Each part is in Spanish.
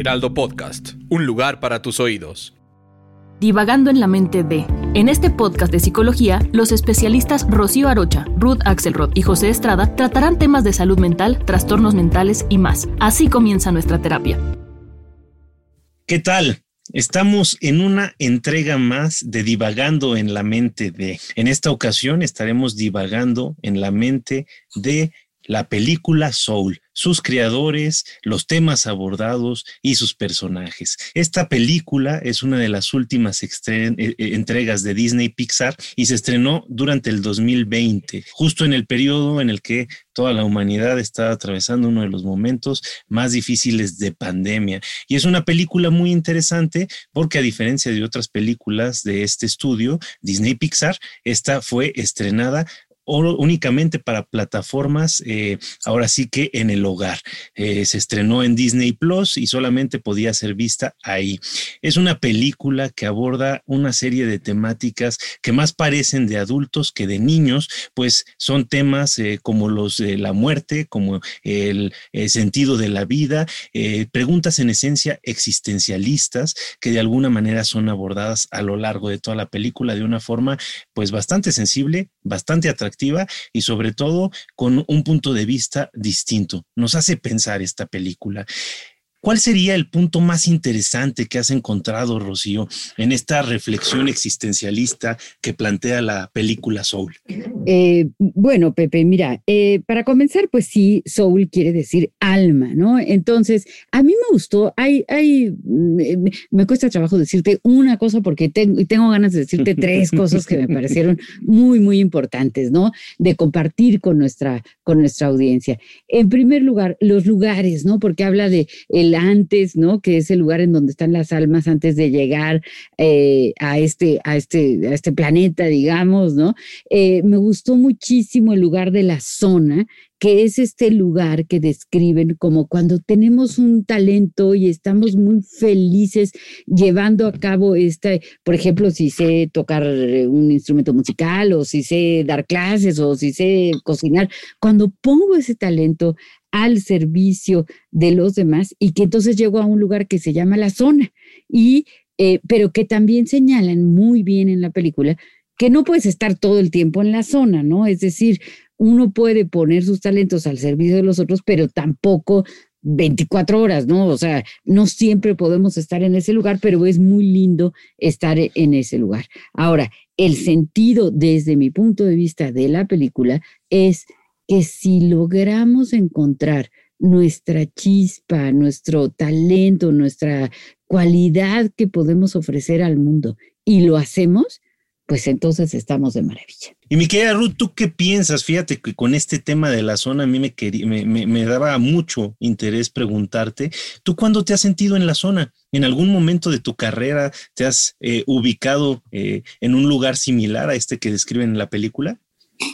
Heraldo Podcast, un lugar para tus oídos. Divagando en la mente de. En este podcast de psicología, los especialistas Rocío Arocha, Ruth Axelrod y José Estrada tratarán temas de salud mental, trastornos mentales y más. Así comienza nuestra terapia. ¿Qué tal? Estamos en una entrega más de Divagando en la mente de. En esta ocasión estaremos divagando en la mente de la película Soul, sus creadores, los temas abordados y sus personajes. Esta película es una de las últimas eh, eh, entregas de Disney Pixar y se estrenó durante el 2020, justo en el periodo en el que toda la humanidad está atravesando uno de los momentos más difíciles de pandemia. Y es una película muy interesante porque a diferencia de otras películas de este estudio, Disney Pixar, esta fue estrenada únicamente para plataformas, eh, ahora sí que en el hogar. Eh, se estrenó en Disney Plus y solamente podía ser vista ahí. Es una película que aborda una serie de temáticas que más parecen de adultos que de niños, pues son temas eh, como los de la muerte, como el, sentido de la vida, preguntas en esencia existencialistas que de alguna manera son abordadas a lo largo de toda la película de una forma pues bastante sensible, bastante atractiva y sobre todo con un punto de vista distinto. Nos hace pensar esta película. ¿Cuál sería el punto más interesante que has encontrado, Rocío, en esta reflexión existencialista que plantea la película Soul? Eh, bueno, Pepe, mira, eh, para comenzar, pues sí, Soul quiere decir alma, ¿no? Entonces, a mí me gustó, hay, hay, mm, me, cuesta trabajo decirte una cosa porque tengo, tengo ganas de decirte tres cosas que me parecieron muy, muy importantes, ¿no? De compartir con nuestra, con nuestra audiencia. En primer lugar, los lugares, ¿no? Porque habla de el antes, ¿no? Que es el lugar en donde están las almas antes de llegar eh, a, este, a, este, a este planeta, digamos, ¿no? Eh, me gustó muchísimo el lugar de la zona que es este lugar que describen como cuando tenemos un talento y estamos muy felices llevando a cabo este, por ejemplo, si sé tocar un instrumento musical o si sé dar clases o si sé cocinar, cuando pongo ese talento al servicio de los demás y que entonces llego a un lugar que se llama la zona y eh, pero que también señalan muy bien en la película que no puedes estar todo el tiempo en la zona, ¿no? Es decir, uno puede poner sus talentos al servicio de los otros, pero tampoco 24 horas, ¿no? O sea, no siempre podemos estar en ese lugar, pero es muy lindo estar en ese lugar. Ahora, el sentido desde mi punto de vista de la película es que si logramos encontrar nuestra chispa, nuestro talento, nuestra cualidad que podemos ofrecer al mundo y lo hacemos, pues entonces estamos de maravilla. Y mi querida Ruth, ¿tú qué piensas? Fíjate que con este tema de la zona a mí me, me, me, daba mucho interés preguntarte, ¿tú cuándo te has sentido en la zona? ¿En algún momento de tu carrera te has eh, ubicado eh, en un lugar similar a este que describen en la película?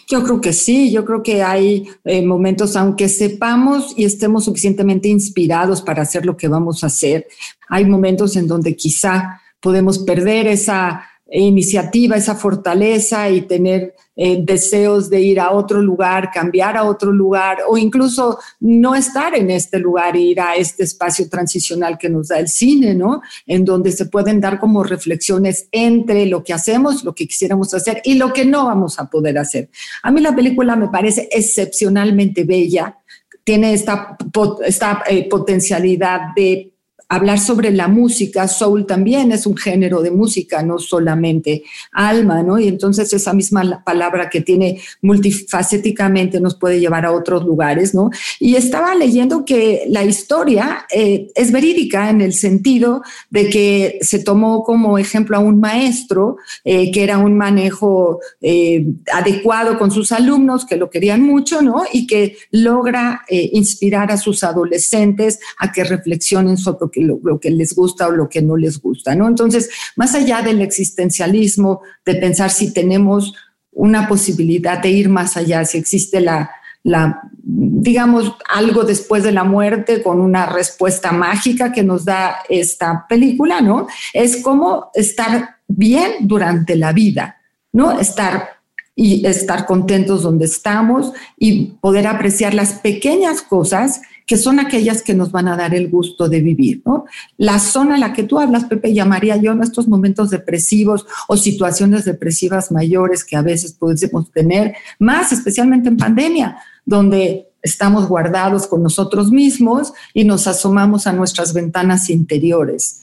Yo creo que sí, yo creo que hay eh, momentos, aunque sepamos y estemos suficientemente inspirados para hacer lo que vamos a hacer, hay momentos en donde quizá podemos perder esa iniciativa, esa fortaleza y tener eh, deseos de ir a otro lugar, cambiar a otro lugar o incluso no estar en este lugar e ir a este espacio transicional que nos da el cine, ¿no? En donde se pueden dar como reflexiones entre lo que hacemos, lo que quisiéramos hacer y lo que no vamos a poder hacer. A mí la película me parece excepcionalmente bella, tiene esta, esta eh, potencialidad de hablar sobre la música, soul también es un género de música, no solamente alma, ¿no? Y entonces esa misma palabra que tiene multifacéticamente nos puede llevar a otros lugares, ¿no? Y estaba leyendo que la historia eh, es verídica en el sentido de que se tomó como ejemplo a un maestro eh, que era un manejo eh, adecuado con sus alumnos, que lo querían mucho, ¿no? Y que logra inspirar a sus adolescentes a que reflexionen sobre lo, que les gusta o lo que no les gusta, ¿no? Entonces, más allá del existencialismo, de pensar si tenemos una posibilidad de ir más allá, si existe la, la, digamos, algo después de la muerte con una respuesta mágica que nos da esta película, ¿no? Es como estar bien durante la vida, ¿no? Estar y estar contentos donde estamos y poder apreciar las pequeñas cosas que son aquellas que nos van a dar el gusto de vivir. ¿no? La zona en la que tú hablas, Pepe, llamaría yo estos momentos depresivos o situaciones depresivas mayores que a veces podemos tener, más especialmente en pandemia, donde estamos guardados con nosotros mismos y nos asomamos a nuestras ventanas interiores.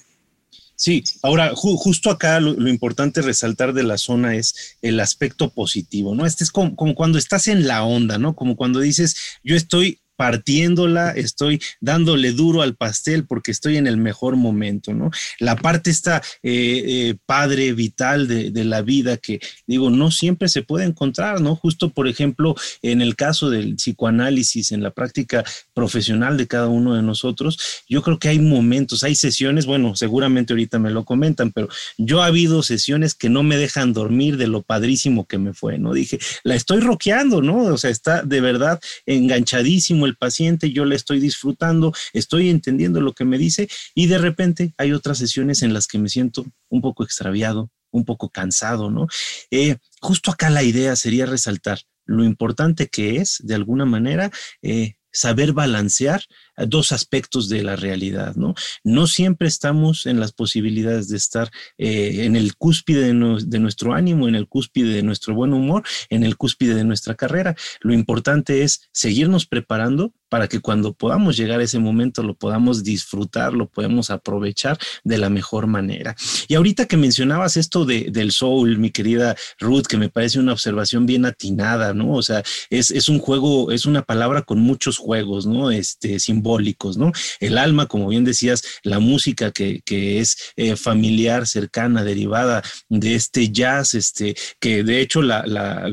Sí, ahora justo acá lo, importante resaltar de la zona es el aspecto positivo, ¿no? Este es como, como, cuando estás en la onda, ¿no? Como cuando dices, yo estoy partiéndola, estoy dándole duro al pastel porque estoy en el mejor momento, ¿no? La parte está eh, eh, padre, vital de, la vida que digo, no siempre se puede encontrar, ¿no? Justo, por ejemplo, en el caso del psicoanálisis, en la práctica profesional de cada uno de nosotros, yo creo que hay momentos, hay sesiones, bueno, seguramente ahorita me lo comentan, pero yo ha habido sesiones que no me dejan dormir de lo padrísimo que me fue, ¿no? Dije, la estoy roqueando, ¿no? O sea, está de verdad enganchadísimo el paciente, yo le estoy disfrutando, estoy entendiendo lo que me dice y de repente hay otras sesiones en las que me siento un poco extraviado, un poco cansado, ¿no? Eh, justo acá la idea sería resaltar lo importante que es, de alguna manera, eh, saber balancear dos aspectos de la realidad, ¿no? No siempre estamos en las posibilidades de estar eh, en el cúspide de, nuestro ánimo, en el cúspide de nuestro buen humor, en el cúspide de nuestra carrera. Lo importante es seguirnos preparando para que cuando podamos llegar a ese momento lo podamos disfrutar, lo podemos aprovechar de la mejor manera. Y ahorita que mencionabas esto de, del soul, mi querida Ruth, que me parece una observación bien atinada, ¿no? O sea, es, es un juego, es una palabra con muchos juegos, ¿no? Este, simbólicos, ¿no? El alma, como bien decías, la música que, es eh, familiar, cercana, derivada de este jazz, este, que de hecho la,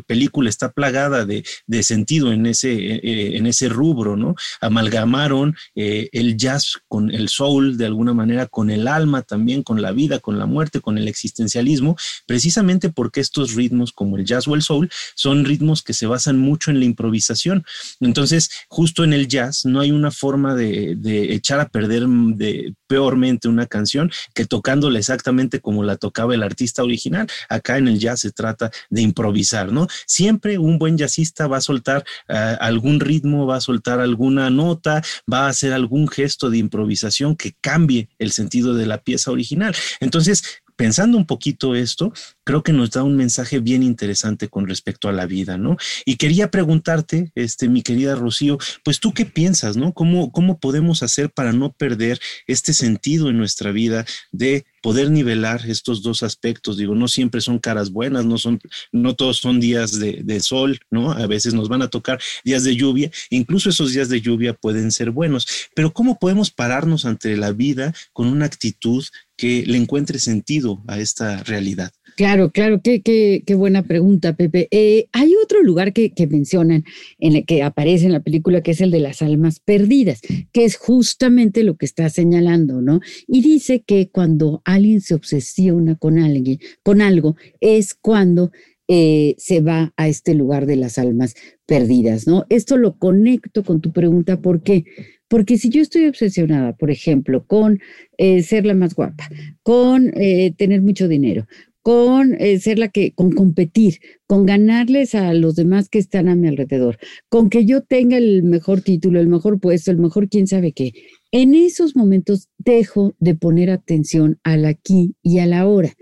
película está plagada de, sentido en ese, eh, eh, en ese rubro, ¿no? Amalgamaron el jazz con el soul, de alguna manera, con el alma también, con la vida, con la muerte, con el existencialismo, precisamente porque estos ritmos como el jazz o el soul son ritmos que se basan mucho en la improvisación. Entonces, justo en el jazz no hay una forma de, echar a perder de, peormente una canción que tocándola exactamente como la tocaba el artista original. Acá en el jazz se trata de improvisar, ¿no? Siempre un buen jazzista va a soltar ah, algún ritmo, va a soltar alguna nota, va a hacer algún gesto de improvisación que cambie el sentido de la pieza original. Entonces, pensando un poquito esto, creo que nos da un mensaje bien interesante con respecto a la vida, ¿no? Y quería preguntarte, este, mi querida Rocío, pues tú qué piensas, ¿no? ¿Cómo, cómo podemos hacer para no perder este sentido en nuestra vida de poder nivelar estos dos aspectos. Digo, no siempre son caras buenas, no son, no todos son días de, de, sol, ¿no? A veces nos van a tocar días de lluvia, incluso esos días de lluvia pueden ser buenos. Pero ¿cómo podemos pararnos ante la vida con una actitud que le encuentre sentido a esta realidad? Claro, claro, qué, qué, qué buena pregunta, Pepe. Eh, hay otro lugar que, que, mencionan, en el que aparece en la película, que es el de las almas perdidas, que es justamente lo que está señalando, ¿no? Y dice que cuando alguien se obsesiona con alguien, con algo, es cuando eh, se va a este lugar de las almas perdidas, ¿no? Esto lo conecto con tu pregunta, ¿por qué? Porque si yo estoy obsesionada, por ejemplo, con eh, ser la más guapa, con tener mucho dinero, con eh, ser la que, con competir, con ganarles a los demás que están a mi alrededor, con que yo tenga el mejor título, el mejor puesto, el mejor quién sabe qué. En esos momentos dejo de poner atención al aquí y a la ahora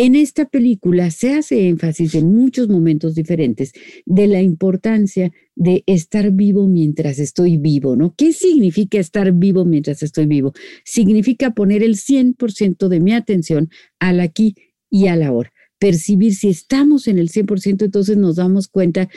en esta película se hace énfasis en muchos momentos diferentes de la importancia de estar vivo mientras estoy vivo, ¿no? ¿Qué significa estar vivo mientras estoy vivo? Significa poner el 100% de mi atención al aquí y a la hora percibir si estamos en el 100%, entonces nos damos cuenta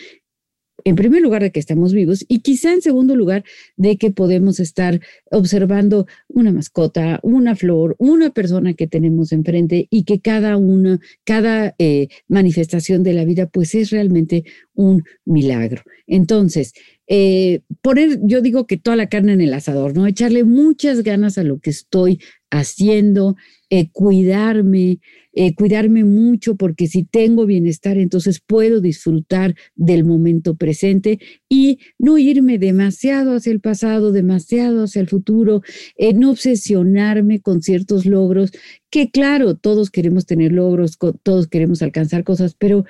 en primer lugar, de que estamos vivos y quizá en segundo lugar, de que podemos estar observando una mascota, una flor, una persona que tenemos enfrente y que cada una, cada eh, manifestación de la vida, pues es realmente un milagro. Entonces, eh, poner, yo digo que toda la carne en el asador, ¿no? Echarle muchas ganas a lo que estoy haciendo, eh, cuidarme, eh, cuidarme mucho, porque si tengo bienestar, entonces puedo disfrutar del momento presente y no irme demasiado hacia el pasado, demasiado hacia el futuro, eh, no obsesionarme con ciertos logros, que claro, todos queremos tener logros, todos queremos alcanzar cosas, pero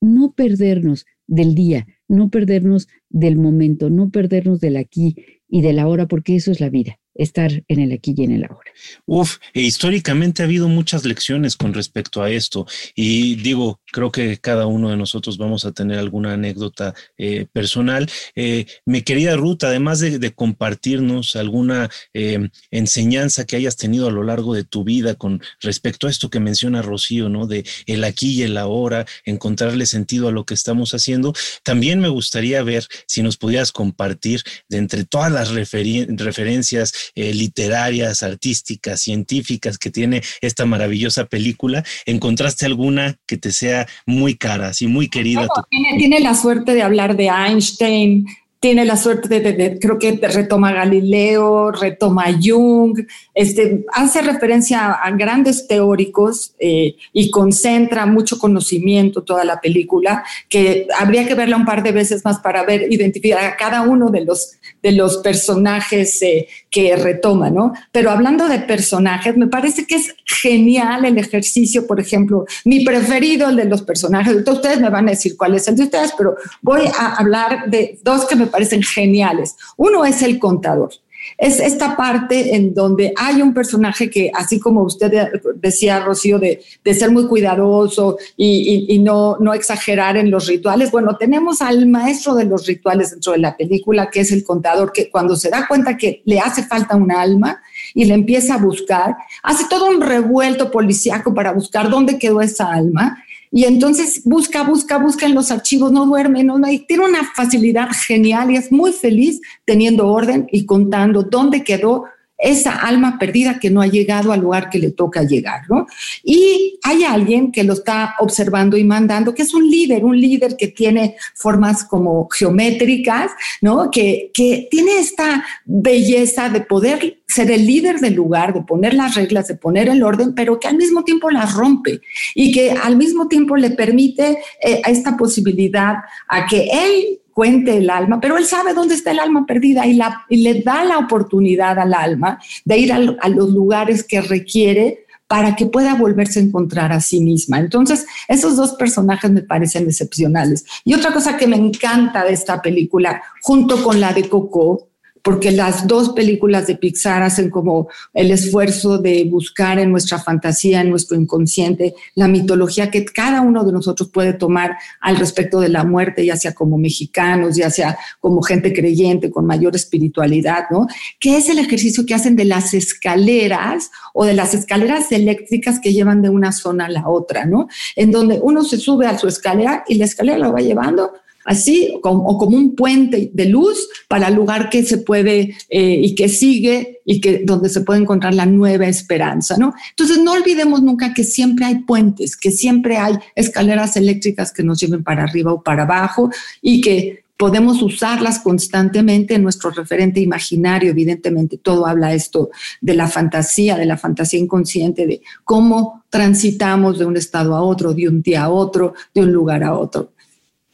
no perdernos del día, no perdernos del momento, no perdernos del aquí y del ahora, porque eso es la vida estar en el aquí y en el ahora. Uf, e históricamente ha habido muchas lecciones con respecto a esto y digo, creo que cada uno de nosotros vamos a tener alguna anécdota eh, personal. Eh, mi querida Ruth, además de, compartirnos alguna eh, enseñanza que hayas tenido a lo largo de tu vida con respecto a esto que menciona Rocío, ¿no? De el aquí y el ahora, encontrarle sentido a lo que estamos haciendo, también me gustaría ver si nos pudieras compartir de entre todas las referencias eh, literarias, artísticas, científicas que tiene esta maravillosa película, ¿encontraste alguna que te sea muy cara, así muy querida? tiene, la suerte de hablar de Einstein, tiene la suerte de, creo que retoma Galileo, retoma Jung, este, hace referencia a grandes teóricos eh, y concentra mucho conocimiento toda la película, que habría que verla un par de veces más para ver, identificar a cada uno de los, de los personajes eh, que retoma, ¿no? Pero hablando de personajes, me parece que es genial el ejercicio, por ejemplo, mi preferido, el de los personajes, ustedes me van a decir cuál es el de ustedes, pero voy a hablar de dos que me parecen geniales. Uno es el contador. Es esta parte en donde hay un personaje que, así como usted decía, Rocío, de, ser muy cuidadoso y, no, no exagerar en los rituales, bueno, tenemos al maestro de los rituales dentro de la película, que es el contador, que cuando se da cuenta que le hace falta un alma y le empieza a buscar, hace todo un revuelto policíaco para buscar dónde quedó esa alma y entonces busca, busca, busca en los archivos, no duerme, no, no, y tiene una facilidad genial y es muy feliz teniendo orden y contando dónde quedó esa alma perdida que no ha llegado al lugar que le toca llegar, ¿no? Y hay alguien que lo está observando y mandando, que es un líder, un líder que tiene formas como geométricas, ¿no? Que, que tiene esta belleza de poder ser el líder del lugar, de poner las reglas, de poner el orden, pero que al mismo tiempo las rompe y que al mismo tiempo le permite eh, esta posibilidad a que él cuente el alma, pero él sabe dónde está el alma perdida y, le da la oportunidad al alma de ir a los lugares que requiere para que pueda volverse a encontrar a sí misma. Entonces, esos dos personajes me parecen excepcionales. Y otra cosa que me encanta de esta película, junto con la de Coco, porque las dos películas de Pixar hacen como el esfuerzo de buscar en nuestra fantasía, en nuestro inconsciente, la mitología que cada uno de nosotros puede tomar al respecto de la muerte, ya sea como mexicanos, ya sea como gente creyente, con mayor espiritualidad, ¿no? Que es el ejercicio que hacen de las escaleras o de las escaleras eléctricas que llevan de una zona a la otra, ¿no? En donde uno se sube a su escalera y la escalera lo va llevando así o como un puente de luz para el lugar que se puede eh, y que sigue y que donde se puede encontrar la nueva esperanza, ¿no? Entonces no olvidemos nunca que siempre hay puentes, que siempre hay escaleras eléctricas que nos lleven para arriba o para abajo y que podemos usarlas constantemente en nuestro referente imaginario, evidentemente todo habla esto de la fantasía, de la fantasía inconsciente, de cómo transitamos de un estado a otro, de un día a otro, de un lugar a otro.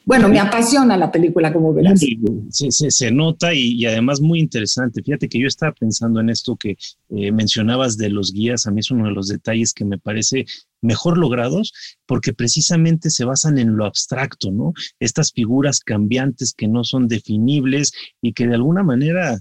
Bueno, me apasiona la película, como verás. Se, se, nota y, además muy interesante. Fíjate que yo estaba pensando en esto que eh, mencionabas de los guías. A mí es uno de los detalles que me parece mejor logrados porque precisamente se basan en lo abstracto, ¿no? Estas figuras cambiantes que no son definibles y que de alguna manera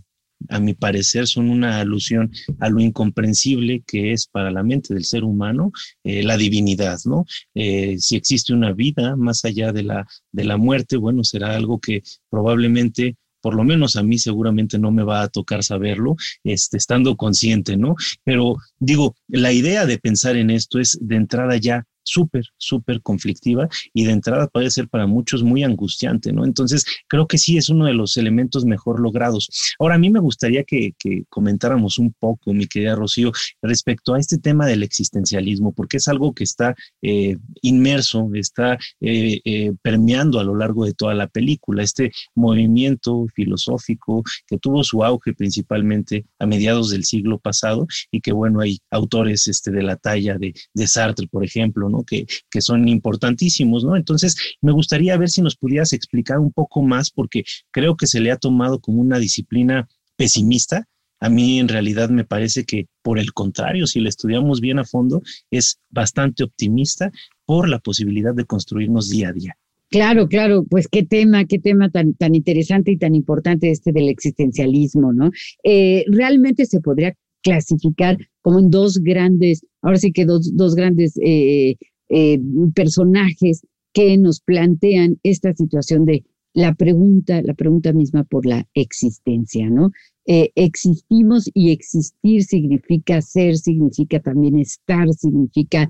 a mi parecer, son una alusión a lo incomprensible que es para la mente del ser humano eh, la divinidad, ¿no? Eh, si existe una vida más allá de la, de la muerte, bueno, será algo que probablemente por lo menos a mí seguramente no me va a tocar saberlo, este, estando consciente, ¿no? Pero digo, la idea de pensar en esto es de entrada ya súper, súper conflictiva y de entrada puede ser para muchos muy angustiante, ¿no? Entonces, creo que sí es uno de los elementos mejor logrados. Ahora, a mí me gustaría que, comentáramos un poco, mi querida Rocío, respecto a este tema del existencialismo, porque es algo que está eh, inmerso, está eh, eh, permeando a lo largo de toda la película, este movimiento filosófico que tuvo su auge principalmente a mediados del siglo pasado y que, bueno, hay autores este, de la talla de, de Sartre, por ejemplo, ¿no? Que, son importantísimos, ¿no? Entonces, me gustaría ver si nos pudieras explicar un poco más, porque creo que se le ha tomado como una disciplina pesimista. A mí en realidad me parece que por el contrario, si la estudiamos bien a fondo, es bastante optimista por la posibilidad de construirnos día a día. Claro, claro, pues qué tema, qué tema tan, tan interesante y tan importante este del existencialismo, ¿no? Eh, realmente se podría clasificar como en dos grandes, ahora sí que dos, dos grandes eh, eh, personajes que nos plantean esta situación de la pregunta, la pregunta misma por la existencia, ¿no? Eh, existimos y existir significa ser, significa también estar, significa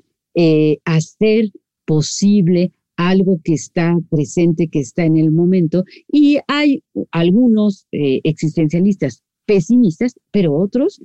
hacer posible algo que está presente, que está en el momento. Y hay algunos existencialistas pesimistas, pero otros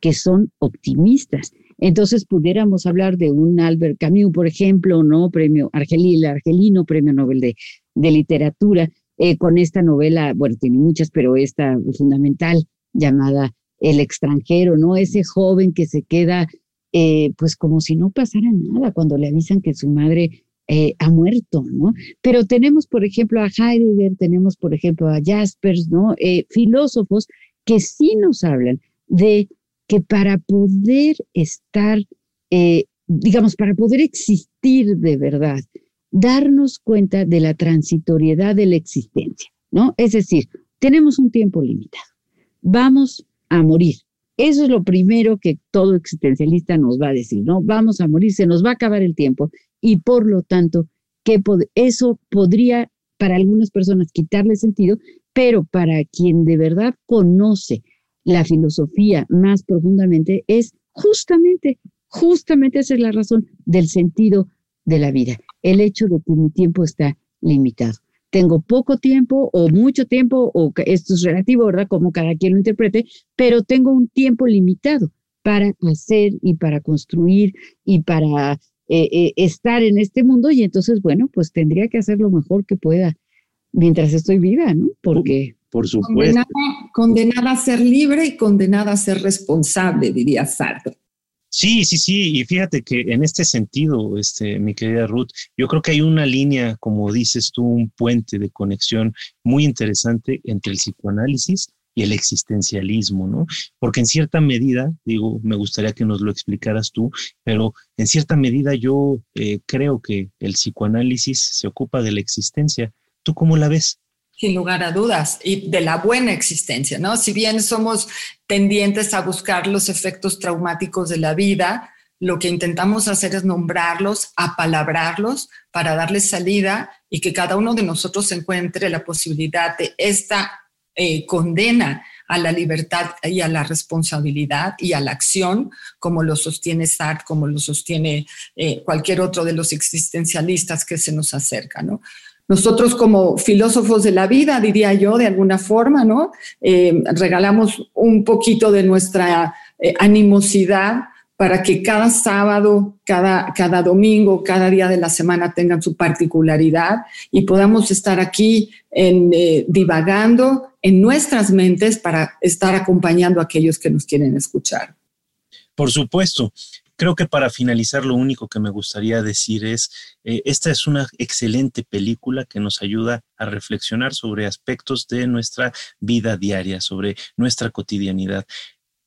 que son optimistas. Entonces pudiéramos hablar de un Albert Camus, por ejemplo, ¿no? Premio Argelino, Argelino Premio Nobel de, de Literatura, eh, con esta novela, bueno, tiene muchas, pero esta fundamental llamada El extranjero, ¿no? Ese joven que se queda, eh, pues como si no pasara nada cuando le avisan que su madre eh, ha muerto, ¿no? Pero tenemos, por ejemplo, a Heidegger, tenemos, por ejemplo, a Jaspers, ¿no? filósofos que sí nos hablan de que para poder estar, eh, digamos, para poder existir de verdad, darnos cuenta de la transitoriedad de la existencia, ¿no? Es decir, tenemos un tiempo limitado, vamos a morir. Eso es lo primero que todo existencialista nos va a decir, ¿no? Vamos a morir, se nos va a acabar el tiempo y por lo tanto, eso podría para algunas personas quitarle sentido, pero para quien de verdad conoce la filosofía más profundamente es justamente, justamente esa es la razón del sentido de la vida, el hecho de que mi tiempo está limitado. Tengo poco tiempo o mucho tiempo, o esto es relativo, ¿verdad? Como cada quien lo interprete, pero tengo un tiempo limitado para hacer y para construir y para eh, eh, estar en este mundo y entonces, bueno, pues tendría que hacer lo mejor que pueda mientras estoy viva, ¿no? Porque por supuesto. Condenada, a ser libre y condenada a ser responsable, diría Sartre. Sí, sí, sí, y fíjate que en este sentido, este, mi querida Ruth, yo creo que hay una línea, como dices tú, un puente de conexión muy interesante entre el psicoanálisis y el existencialismo, ¿no? Porque en cierta medida, digo, me gustaría que nos lo explicaras tú, pero en cierta medida yo eh, creo que el psicoanálisis se ocupa de la existencia. ¿Tú cómo la ves? Sin lugar a dudas, y de la buena existencia, ¿no? Si bien somos tendientes a buscar los efectos traumáticos de la vida, lo que intentamos hacer es nombrarlos, apalabrarlos para darles salida y que cada uno de nosotros encuentre la posibilidad de esta eh, condena a la libertad y a la responsabilidad y a la acción, como lo sostiene Sartre, como lo sostiene eh, cualquier otro de los existencialistas que se nos acerca, ¿no? Nosotros como filósofos de la vida, diría yo, de alguna forma, ¿no? Eh, regalamos un poquito de nuestra eh, animosidad para que cada sábado, cada, cada domingo, cada día de la semana tengan su particularidad y podamos estar aquí eh, divagando en nuestras mentes para estar acompañando a aquellos que nos quieren escuchar. Por supuesto. Creo que para finalizar lo único que me gustaría decir es, eh, esta es una excelente película que nos ayuda a reflexionar sobre aspectos de nuestra vida diaria, sobre nuestra cotidianidad.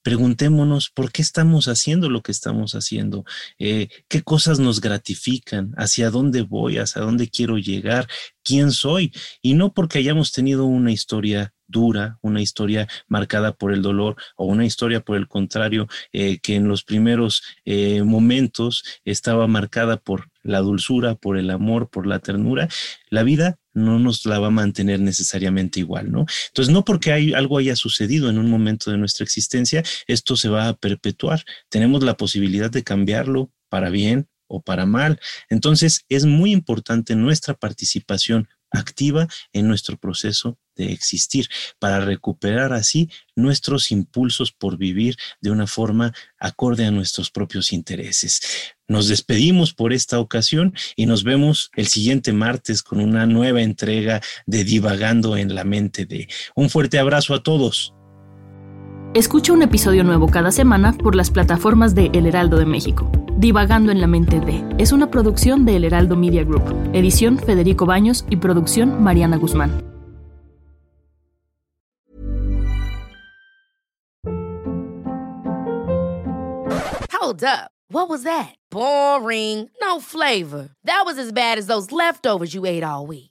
Preguntémonos por qué estamos haciendo lo que estamos haciendo, eh, qué cosas nos gratifican, hacia dónde voy, hacia dónde quiero llegar, quién soy, y no porque hayamos tenido una historia dura, una historia marcada por el dolor o una historia por el contrario eh, que en los primeros eh, momentos estaba marcada por la dulzura, por el amor, por la ternura, la vida no nos la va a mantener necesariamente igual, ¿no? Entonces, no porque hay, algo haya sucedido en un momento de nuestra existencia, esto se va a perpetuar. Tenemos la posibilidad de cambiarlo para bien o para mal. Entonces, es muy importante nuestra participación activa en nuestro proceso de existir, para recuperar así nuestros impulsos por vivir de una forma acorde a nuestros propios intereses. Nos despedimos por esta ocasión y nos vemos el siguiente martes con una nueva entrega de Divagando en la mente de. Un fuerte abrazo a todos. Escucha un episodio nuevo cada semana por las plataformas de El Heraldo de México. Divagando en la mente de es una producción de El Heraldo Media Group, edición Federico Baños y producción Mariana Guzmán. Hold up. What was that? Boring. No flavor. That was as bad as those leftovers you ate all week.